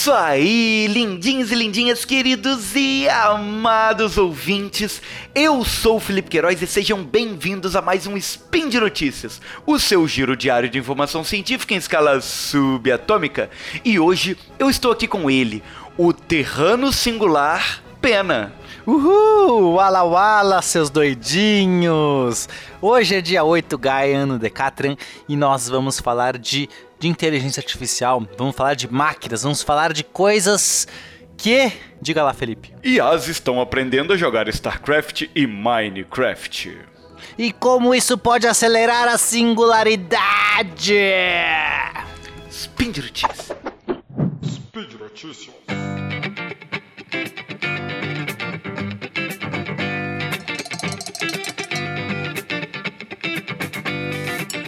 isso aí, lindinhos e lindinhas, queridos e amados ouvintes. Eu sou o Felipe Queiroz e sejam bem-vindos a mais um Spin de Notícias, o seu giro diário de informação científica em escala subatômica. E hoje eu estou aqui com ele, o Terrano Singular Pena. Uhul! Wala Wala, seus doidinhos! Hoje é dia 8 Gaia, ano Decatran, e nós vamos falar de, de inteligência artificial, vamos falar de máquinas, vamos falar de coisas que... Diga lá, Felipe. IAs estão aprendendo a jogar StarCraft e Minecraft. E como isso pode acelerar a singularidade? Spin de Notícias. Speed Notícias.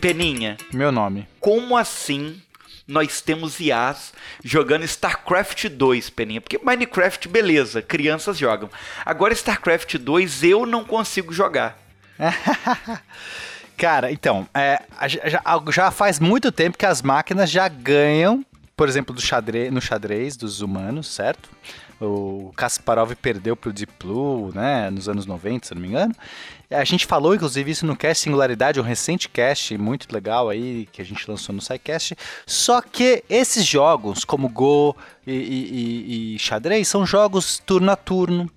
Peninha, Meu nome. como assim nós temos IAs jogando StarCraft 2, Peninha? Porque Minecraft, beleza, crianças jogam. Agora StarCraft 2 eu não consigo jogar. Cara, então, é, já, já faz muito tempo que as máquinas já ganham, por exemplo, do xadrez, no xadrez dos humanos, certo? O Kasparov perdeu pro Deep Blue, né, nos anos 90, se não me engano. A gente falou, inclusive, isso no Cast Singularidade, um recente cast muito legal aí, que a gente lançou no SciCast. Só que esses jogos, como Go e, e- e- xadrez, são jogos turno a turno.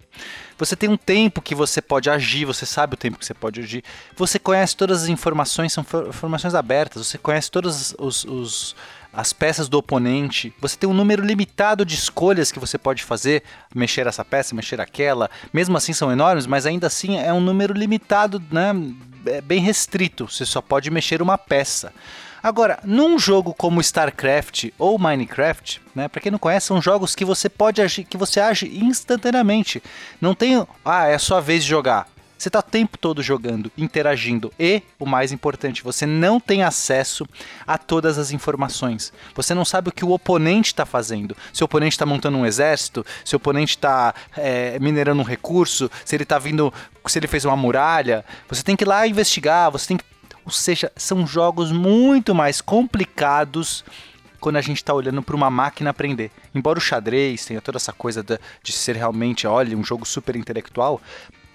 Você tem um tempo que você pode agir, você sabe o tempo que você pode agir. Você conhece todas as informações, são for- informações abertas. Você conhece todas os, os- as peças do oponente. Você tem um número limitado de escolhas que você pode fazer, mexer essa peça, mexer aquela. Mesmo assim são enormes, mas ainda assim é um número limitado, né? É bem restrito. Você só pode mexer uma peça. Agora, num jogo como StarCraft ou Minecraft, né, para quem não conhece, são jogos que você pode agir, que você age instantaneamente. Não tem, ah, é a sua vez de jogar. Você está o tempo todo jogando, interagindo e, o mais importante, você não tem acesso a todas as informações. Você não sabe o que o oponente está fazendo. Se o oponente está montando um exército, se o oponente está minerando um recurso, se ele está vindo, se ele fez uma muralha. Você tem que ir lá investigar, você tem que ou seja, são jogos muito mais complicados quando a gente está olhando para uma máquina aprender. Embora o xadrez tenha toda essa coisa da- de ser realmente, olha, um jogo super intelectual,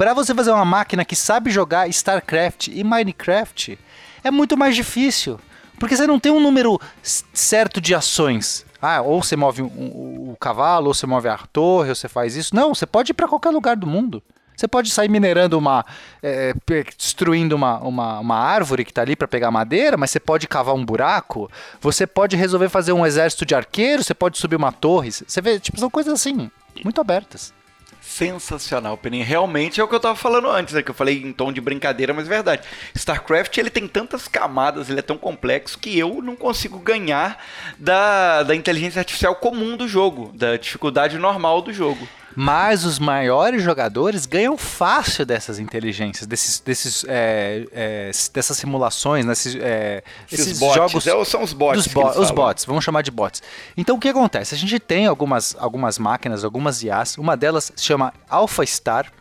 para você fazer uma máquina que sabe jogar StarCraft e Minecraft, é muito mais difícil. Porque você não tem um número certo de ações. Ah, ou você move o um, um cavalo, ou você move a torre, ou você faz isso. Não, você pode ir para qualquer lugar do mundo. Você pode sair minerando uma. é, pe- destruindo uma, uma, uma árvore que está ali para pegar madeira, mas você pode cavar um buraco. Você pode resolver fazer um exército de arqueiros, você pode subir uma torre. Você vê, tipo, são coisas assim, muito abertas. Sensacional, Peninha. Realmente é o que eu tava falando antes, né? Que eu falei em tom de brincadeira, mas é verdade. StarCraft, ele tem tantas camadas, ele é tão complexo que eu não consigo ganhar da, da inteligência artificial comum do jogo, da dificuldade normal do jogo. Mas os maiores jogadores ganham fácil dessas inteligências, desses, desses, é, é, dessas simulações, né? esses, é, esses, bots, jogos. é, são os bots. bo- os falam. bots, vamos chamar de bots. Então o que acontece? A gente tem algumas, algumas máquinas, algumas IAs, uma delas se chama AlphaStar,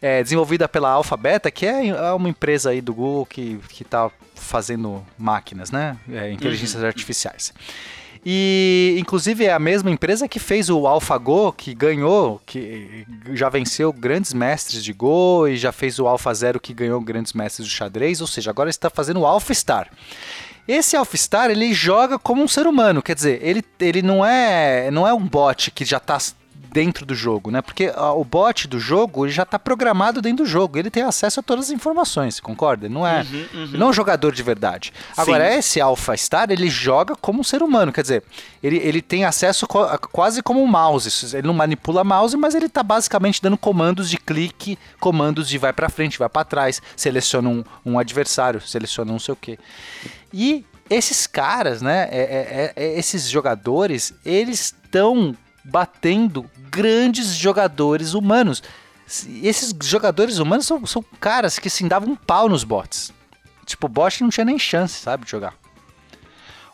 é, desenvolvida pela Alphabeta, que é é uma empresa aí do Google que está fazendo máquinas, né? É, inteligências artificiais. E, inclusive, é a mesma empresa que fez o AlphaGo, que ganhou, que já venceu grandes mestres de Go e já fez o AlphaZero, que ganhou grandes mestres do xadrez, ou seja, agora está fazendo o AlphaStar. Esse AlphaStar, ele joga como um ser humano, quer dizer, ele, ele não, é, não é um bot que já está dentro do jogo, né? Porque ah, o bot do jogo ele já está programado dentro do jogo, ele tem acesso a todas as informações, concorda? Não é, ele não é um jogador de verdade. Agora, Sim. esse AlphaStar, ele joga como um ser humano, quer dizer, ele, ele tem acesso a- quase como um mouse, ele não manipula mouse, mas ele está basicamente dando comandos de clique, comandos de vai para frente, vai para trás, seleciona um, um adversário, seleciona não sei o quê. E esses caras, né, é- é- é- esses jogadores, eles estão batendo grandes jogadores humanos. Esses jogadores humanos são, são caras que se davam um pau nos bots. Tipo, o bot não tinha nem chance, sabe, de jogar.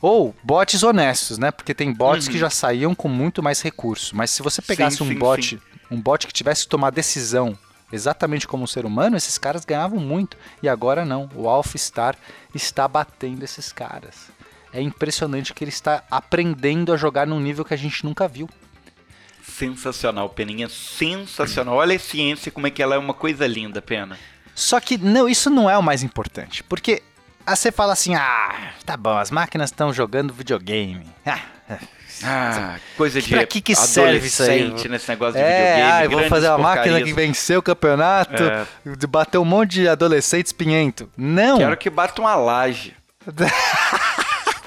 Ou bots honestos, né? Porque tem bots que já saíam com muito mais recurso. Mas se você pegasse Sim, um sim, bot, sim. um bot que tivesse que tomar decisão exatamente como um ser humano, esses caras ganhavam muito. E agora não. O AlphaStar está batendo esses caras. É impressionante que ele está aprendendo a jogar num nível que a gente nunca viu. Sensacional, Peninha, sensacional. Olha a ciência, como é que ela é uma coisa linda, Pena. Só que não, isso não é o mais importante, porque aí você fala assim, ah, tá bom, as máquinas estão jogando videogame. Ah, Ah, coisa de Pra que que serve isso aí? nesse negócio de é, videogame. ah, eu vou fazer uma máquina que venceu o campeonato, É. de bater um monte de adolescentes pinhento. Não. Quero que bata uma laje.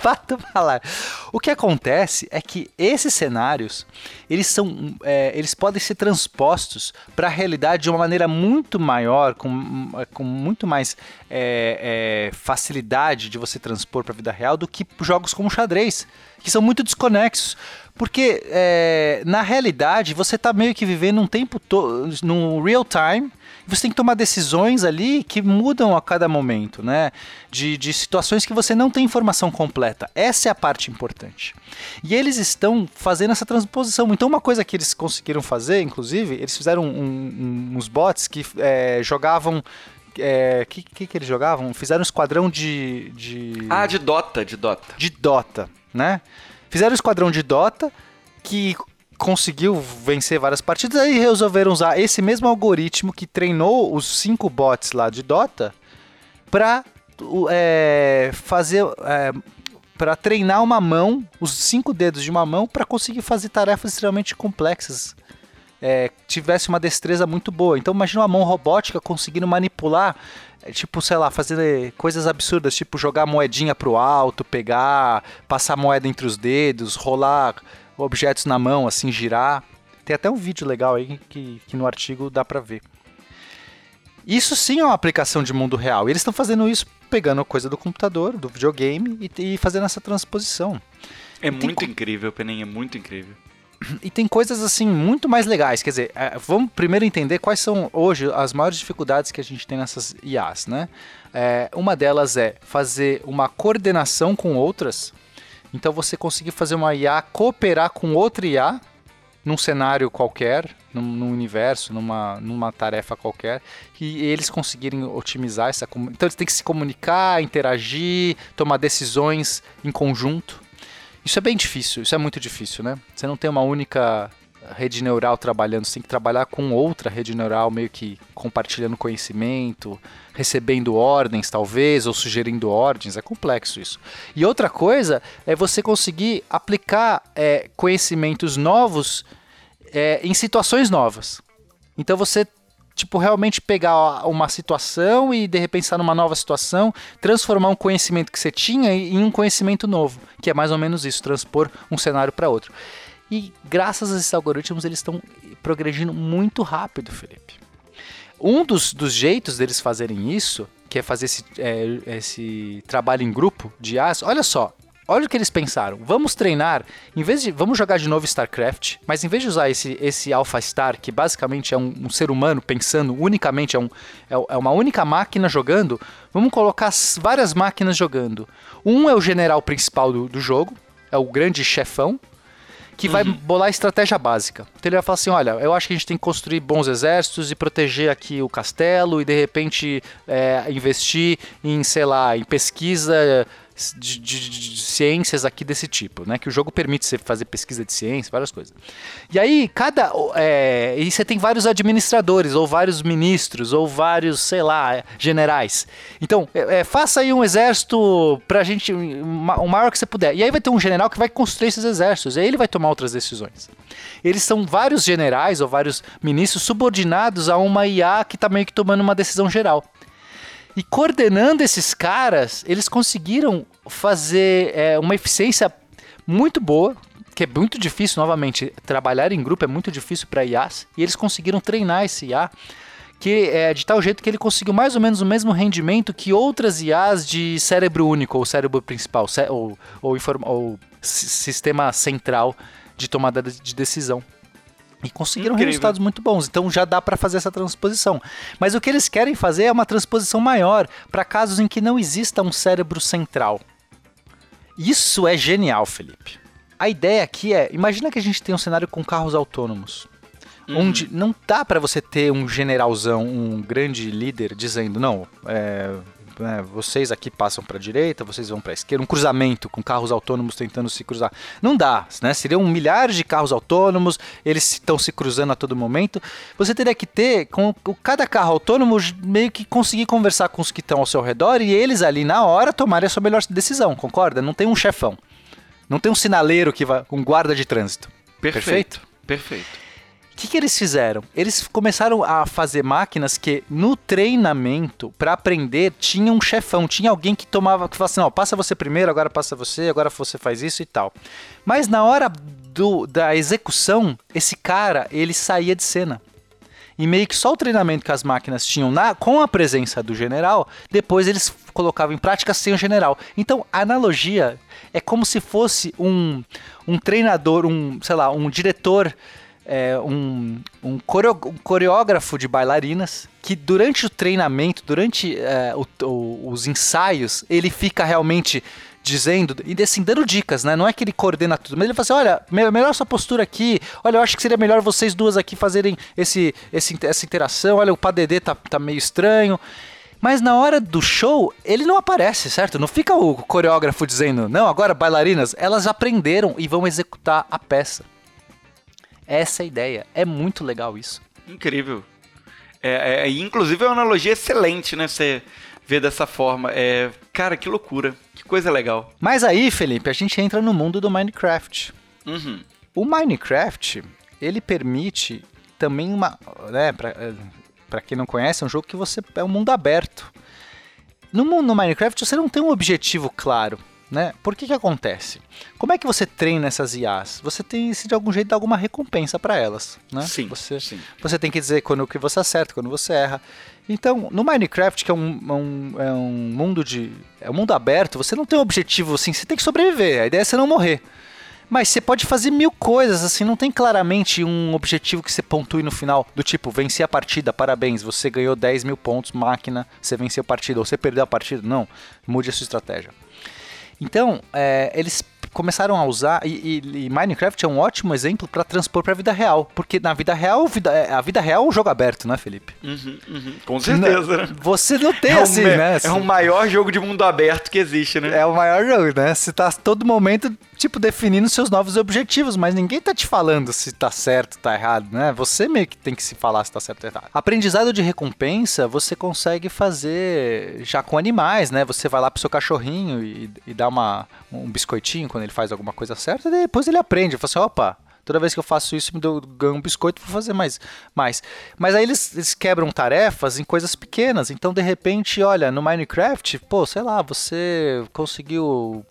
O que acontece é que esses cenários, eles são, é, eles podem ser transpostos para a realidade de uma maneira muito maior, com, com muito mais é, é, facilidade de você transpor para a vida real do que jogos como xadrez, que são muito desconexos. Porque é, na realidade você está meio que vivendo um tempo todo, no real time, você tem que tomar decisões ali que mudam a cada momento, né? De, de situações que você não tem informação completa. Essa é a parte importante. E eles estão fazendo essa transposição. Então, uma coisa que eles conseguiram fazer, inclusive, eles fizeram um- um- uns bots que é, jogavam. O que, que, que eles jogavam? Fizeram um esquadrão de. de Ah, de Dota, de Dota. de Dota, né? Fizeram um esquadrão de Dota que conseguiu vencer várias partidas, aí resolveram usar esse mesmo algoritmo que treinou os cinco bots lá de Dota para fazer para treinar uma mão, os cinco dedos de uma mão, para conseguir fazer tarefas extremamente complexas. É, tivesse uma destreza muito boa. Então imagina uma mão robótica conseguindo manipular, é, tipo, sei lá, fazer coisas absurdas, tipo jogar moedinha pro alto, pegar, passar moeda entre os dedos, rolar objetos na mão, assim, girar. Tem até um vídeo legal aí que, que no artigo dá pra ver. Isso sim é uma aplicação de mundo real. E eles estão fazendo isso pegando coisa do computador, do videogame e, e fazendo essa transposição. É Tem muito incrível, Peninha, é muito incrível. E tem coisas assim muito mais legais. Quer dizer, é, vamos primeiro entender quais são hoje as maiores dificuldades que a gente tem nessas IAs, né? É, uma delas é fazer uma coordenação com outras. Então você conseguir fazer uma IA cooperar com outra IA num cenário qualquer, num, num universo, numa, numa tarefa qualquer, e eles conseguirem otimizar essa comu- Então eles têm que se comunicar, interagir, tomar decisões em conjunto. Isso é bem difícil, isso é muito difícil, né? Você não tem uma única rede neural trabalhando, você tem que trabalhar com outra rede neural, meio que compartilhando conhecimento, recebendo ordens, talvez, ou sugerindo ordens. É complexo isso. E outra coisa é você conseguir aplicar é, conhecimentos novos é, em situações novas. Então você tipo realmente pegar uma situação e de repente estar numa nova situação, transformar um conhecimento que você tinha em um conhecimento novo, que é mais ou menos isso, transpor um cenário para outro. E graças a esses algoritmos eles estão progredindo muito rápido, Felipe. Um dos, dos jeitos deles fazerem isso, que é fazer esse, é, esse trabalho em grupo de IAs, olha só, olha o que eles pensaram. Vamos treinar, em vez de. Vamos jogar de novo StarCraft, mas em vez de usar esse, esse Alpha Star, que basicamente é um, um ser humano pensando unicamente, é, um, é, é uma única máquina jogando, vamos colocar várias máquinas jogando. Um é o general principal do, do jogo, é o grande chefão, que vai bolar a estratégia básica. Então ele vai falar assim: olha, eu acho que a gente tem que construir bons exércitos e proteger aqui o castelo e de repente é, investir em, sei lá, em pesquisa de, de- de ciências aqui desse tipo, né? Que o jogo permite você fazer pesquisa de ciência, várias coisas. E aí, cada. é, e você tem vários administradores, ou vários ministros, ou vários, sei lá, generais. Então, é, é, faça aí um exército pra gente, o maior que você puder. E aí vai ter um general que vai construir esses exércitos, e aí ele vai tomar outras decisões. Eles são vários generais ou vários ministros subordinados a uma IA que tá meio que tomando uma decisão geral. E coordenando esses caras, eles conseguiram fazer é, uma eficiência muito boa, que é muito difícil, novamente, trabalhar em grupo é muito difícil para IAs, e eles conseguiram treinar esse IA que é de tal jeito que ele conseguiu mais ou menos o mesmo rendimento que outras IAs de cérebro único, ou cérebro principal, ou, ou, ou si- sistema central de tomada de decisão. E conseguiram Incrível. resultados muito bons. Então já dá para fazer essa transposição. Mas o que eles querem fazer é uma transposição maior para casos em que não exista um cérebro central. Isso é genial, Felipe. A ideia aqui é, imagina que a gente tem um cenário com carros autônomos, onde não dá para você ter um generalzão, um grande líder dizendo, não, é, né, vocês aqui passam para a direita, vocês vão para a esquerda, um cruzamento com carros autônomos tentando se cruzar. Não dá, né? Seriam milhares de carros autônomos, eles estão se cruzando a todo momento. Você teria que ter, com cada carro autônomo, meio que conseguir conversar com os que estão ao seu redor e eles ali na hora tomarem a sua melhor decisão, concorda? Não tem um chefão. Não tem um sinaleiro que vai, um guarda de trânsito. Perfeito. Perfeito. O que, que, eles fizeram? Eles começaram a fazer máquinas que no treinamento, para aprender, tinha um chefão, tinha alguém que tomava, que falava assim: ó, passa você primeiro, agora passa você, agora você faz isso e tal. Mas na hora do, da execução, esse cara, ele saía de cena. E meio que só o treinamento que as máquinas tinham na, com a presença do general, depois eles colocavam em prática sem o general. Então, a analogia é como se fosse um, um treinador, um, sei lá, um diretor é, um, um, coreógrafo de bailarinas que durante o treinamento, durante é, o, o, os ensaios, ele fica realmente dizendo e assim, dando dicas, né? Não é que ele coordena tudo, mas ele fala assim: olha, melhor sua postura aqui, olha, eu acho que seria melhor vocês duas aqui fazerem esse, esse essa interação, olha, o PADD tá, tá meio estranho. Mas na hora do show, ele não aparece, certo? Não fica o coreógrafo dizendo, não, agora bailarinas, elas aprenderam e vão executar a peça. Essa é a ideia. É muito legal isso. Incrível. É, é, inclusive é uma analogia excelente, né? Você vê dessa forma. É, cara, que loucura. Que coisa legal. Mas aí, Felipe, a gente entra no mundo do Minecraft. Uhum. O Minecraft, ele permite também uma... Né, pra, é, pra quem não conhece, é um jogo que você... É um mundo aberto. No, mundo, no Minecraft, você não tem um objetivo claro né? Por que que acontece? Como é que você treina essas IAs? Você tem se de algum jeito dar alguma recompensa para elas, né? Sim, você, sim. Você tem que dizer quando que você acerta, quando você erra. Então, no Minecraft, que é um, é um, é um mundo de é um mundo aberto, você não tem um objetivo assim, você tem que sobreviver. A ideia é você não morrer. Mas você pode fazer mil coisas, assim, não tem claramente um objetivo que você pontue no final, do tipo, vencer a partida, parabéns, você ganhou 10 mil pontos, máquina, você venceu a partida, ou você perdeu a partida. Não, mude a sua estratégia. Então, é, eles começaram a usar e, e, e, Minecraft é um ótimo exemplo para transpor para a vida real, porque na vida real vida, é, a vida real é um jogo aberto, né, Felipe? Uhum, uhum. Com certeza. Não, você não tem é assim, um, né? É o maior jogo de mundo aberto que existe, né? É o maior jogo, né? Você tá todo momento tipo definindo seus novos objetivos, mas ninguém tá te falando se tá certo, tá errado, né? Você meio que tem que se falar se tá certo ou errado. Aprendizado de recompensa você consegue fazer já com animais, né? Você vai lá pro seu cachorrinho e, e dá uma, um biscoitinho quando ele faz alguma coisa certa, depois ele aprende. Fala assim, opa, toda vez que eu faço isso, me dou, ganho um biscoito para fazer mais, mais. Mas aí eles, eles, quebram tarefas em coisas pequenas. Então, de repente, olha, no Minecraft, pô, sei lá, você conseguiu,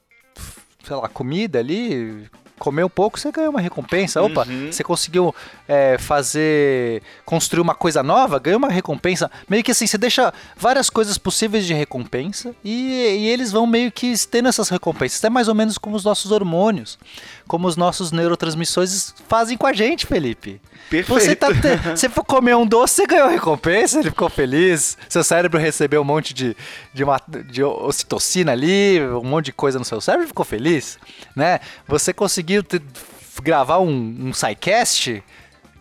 sei lá, comida ali, comer um pouco, você ganha uma recompensa. Opa, uhum. você conseguiu é, fazer. construir uma coisa nova, ganha uma recompensa. Meio que assim, você deixa várias coisas possíveis de recompensa e, e eles vão meio que tendo essas recompensas. É mais ou menos como os nossos hormônios, como os nossos neurotransmissores fazem com a gente, Felipe. Perfeito. Você, tá você for comer um doce, você ganhou recompensa, ele ficou feliz. Seu cérebro recebeu um monte de, de, uma, de ocitocina ali, um monte de coisa no seu cérebro, ficou feliz, né? Você conseguiu te... gravar um, um SciCast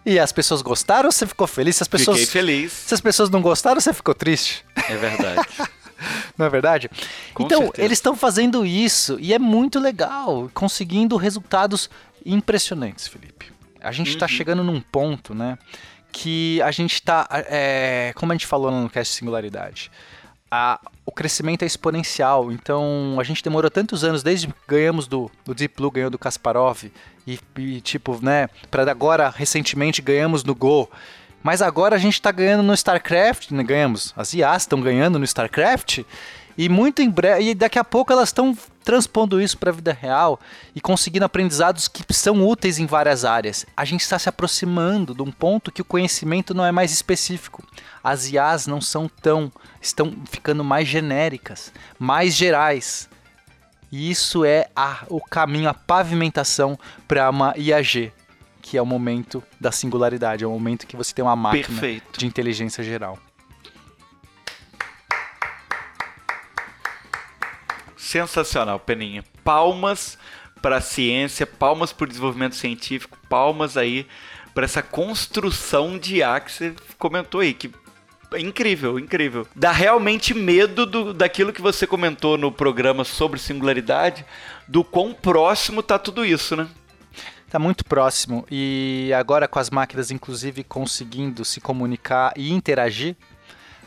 e as pessoas gostaram, você ficou feliz? Se as pessoas, Fiquei feliz. Se as pessoas não gostaram, você ficou triste? É verdade. Não é verdade? Com então, certeza. eles estão fazendo isso e é muito legal, conseguindo resultados impressionantes, Felipe. A gente está Uhum. chegando num ponto, né? Que a gente está, é, como a gente falou no cast Singularidade, a, o crescimento é exponencial. Então a gente demorou tantos anos, desde que ganhamos do, do Deep Blue, ganhou do Kasparov, e, e tipo, né, para agora recentemente ganhamos no Go. Mas agora a gente está ganhando no StarCraft, né, ganhamos, as IAs estão ganhando no StarCraft, e muito em breve, e daqui a pouco elas estão transpondo isso para a vida real e conseguindo aprendizados que são úteis em várias áreas. A gente está se aproximando de um ponto que o conhecimento não é mais específico. As IAs não são tão, estão ficando mais genéricas, mais gerais. E isso é a, o caminho, a pavimentação para uma IAG, que é o momento da singularidade, é o momento que você tem uma máquina Perfeito. de inteligência geral. Sensacional, Peninha. Palmas para a ciência, palmas para o desenvolvimento científico, palmas aí para essa construção de IA que você comentou aí, que incrível, incrível. Dá realmente medo do, daquilo que você comentou no programa sobre singularidade, do quão próximo tá tudo isso, né? Tá muito próximo. E agora com as máquinas, inclusive, conseguindo se comunicar e interagir,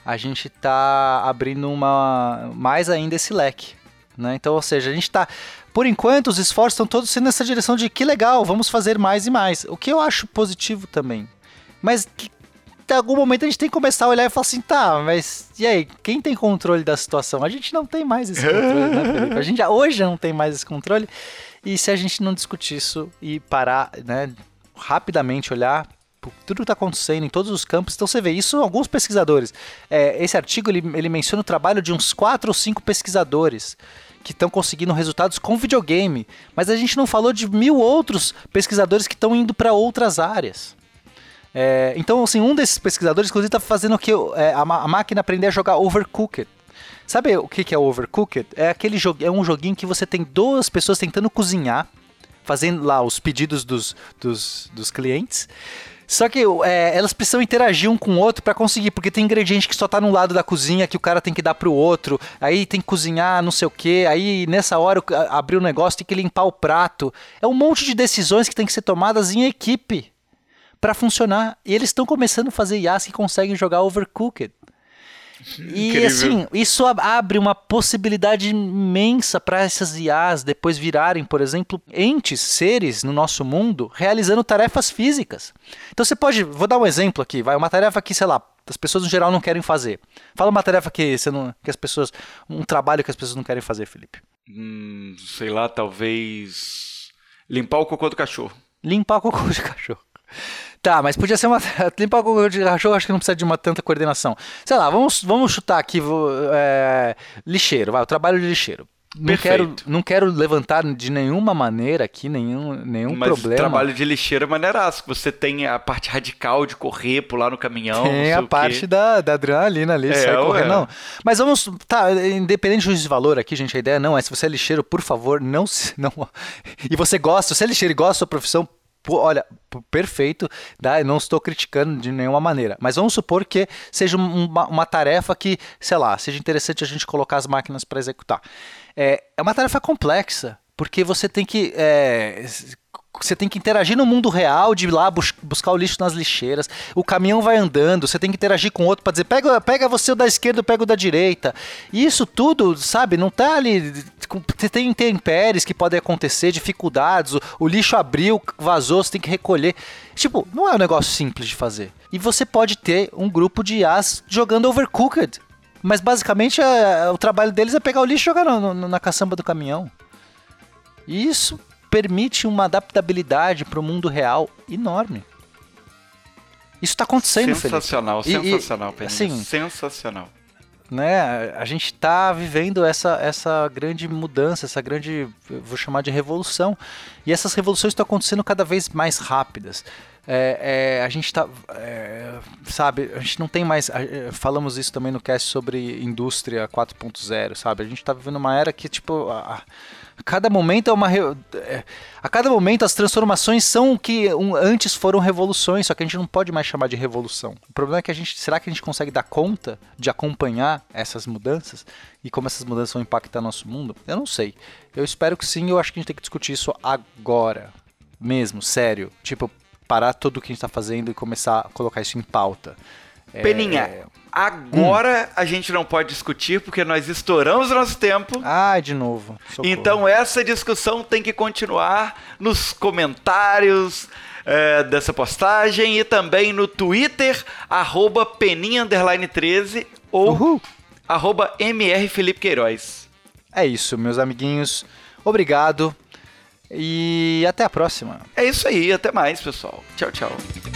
a gente tá abrindo uma mais ainda esse leque. Né? Então, ou seja, a gente tá. Por enquanto, os esforços estão todos sendo nessa direção de que legal, vamos fazer mais e mais. O que eu acho positivo também. Mas que em algum momento a gente tem que começar a olhar e falar assim, tá, mas e aí, quem tem controle da situação? A gente não tem mais esse controle, né, Felipe? A gente já, hoje não tem mais esse controle. E se a gente não discutir isso e parar, né, rapidamente olhar tudo que está acontecendo em todos os campos. Então você vê isso alguns pesquisadores. É, esse artigo ele, ele menciona o trabalho de uns quatro ou cinco pesquisadores que estão conseguindo resultados com videogame, mas a gente não falou de mil outros pesquisadores que estão indo para outras áreas. É, então, assim, um desses pesquisadores, inclusive, está fazendo que é, a, a, máquina aprender a jogar Overcooked. Sabe o que, que é Overcooked? É aquele jogo, é um joguinho que você tem duas pessoas tentando cozinhar, fazendo lá os pedidos dos, dos, dos clientes. Só que é, elas precisam interagir um com o outro para conseguir, porque tem ingrediente que só tá num lado da cozinha que o cara tem que dar pro outro, aí tem que cozinhar não sei o que, aí nessa hora abrir o negócio tem que limpar o prato. É um monte de decisões que tem que ser tomadas em equipe para funcionar. E eles estão começando a fazer IAs que conseguem jogar Overcooked. E Incrível. assim, isso abre uma possibilidade imensa para essas IAs depois virarem, por exemplo, entes, seres no nosso mundo, realizando tarefas físicas. Então você pode, vou dar um exemplo aqui, vai uma tarefa que, sei lá, as pessoas no geral não querem fazer. Fala uma tarefa que você não, que as pessoas, um trabalho que as pessoas não querem fazer, Felipe. Hum, sei lá, talvez limpar o cocô do cachorro. Limpar o cocô do cachorro. Tá, mas podia ser uma. Limpar o cocô de cachorro, acho que não precisa de uma tanta coordenação. Sei lá, vamos, vamos chutar aqui. É, lixeiro, vai, o trabalho de lixeiro. Não quero, não quero levantar de nenhuma maneira aqui nenhum, nenhum Mas problema. Mas trabalho de lixeiro é maneiraço. Você tem a parte radical de correr, pular no caminhão. Tem a parte da, da adrenalina ali, é, sai correndo. Não. Mas vamos. Tá, independente do valor aqui, gente, a ideia não é. Se você é lixeiro, por favor, não. não e você gosta, se você é lixeiro e gosta da sua profissão, olha, perfeito, tá? Não estou criticando de nenhuma maneira, mas vamos supor que seja uma, uma tarefa que, sei lá, seja interessante a gente colocar as máquinas para executar. É, é uma tarefa complexa, porque você tem que é, você tem que interagir no mundo real, de ir lá bus buscar o lixo nas lixeiras. O caminhão vai andando, você tem que interagir com outro para dizer, pega, pega você o da esquerda, eu pego o da direita. E isso tudo, sabe, não tá ali. Você tem intempéries que podem acontecer, dificuldades, o, o lixo abriu, vazou, você tem que recolher. Tipo, não é um negócio simples de fazer. E você pode ter um grupo de IAs jogando Overcooked. Mas basicamente é, o trabalho deles é pegar o lixo e jogar no, no, na caçamba do caminhão. Isso permite uma adaptabilidade para o mundo real enorme. Isso está acontecendo, Sensacional, Felipe. sensacional, e, assim, sensacional. Né, a gente está vivendo essa, essa grande mudança, essa grande, vou chamar de revolução. E essas revoluções estão acontecendo cada vez mais rápidas. É, é, a gente está, é, sabe, a gente não tem mais, é, falamos isso também no cast sobre indústria 4.0, sabe? A gente está vivendo uma era que, tipo, a, a cada momento é uma. É, a cada momento as transformações são o que antes foram revoluções, só que a gente não pode mais chamar de revolução. O problema é que a gente. Será que a gente consegue dar conta de acompanhar essas mudanças e como essas mudanças vão impactar nosso mundo? Eu não sei. Eu espero que sim, eu acho que a gente tem que discutir isso agora. Mesmo, sério. Tipo, parar tudo o que a gente está fazendo e começar a colocar isso em pauta. Peninha, é... agora hum. a gente não pode discutir porque nós estouramos o nosso tempo. Ah, de novo. Socorro. Então essa discussão tem que continuar nos comentários é, dessa postagem e também no Twitter, arroba peninha13 ou Uhul. arroba mrfelipequeiroz. É isso, meus amiguinhos. Obrigado e até a próxima. É isso aí, até mais, pessoal. Tchau, tchau.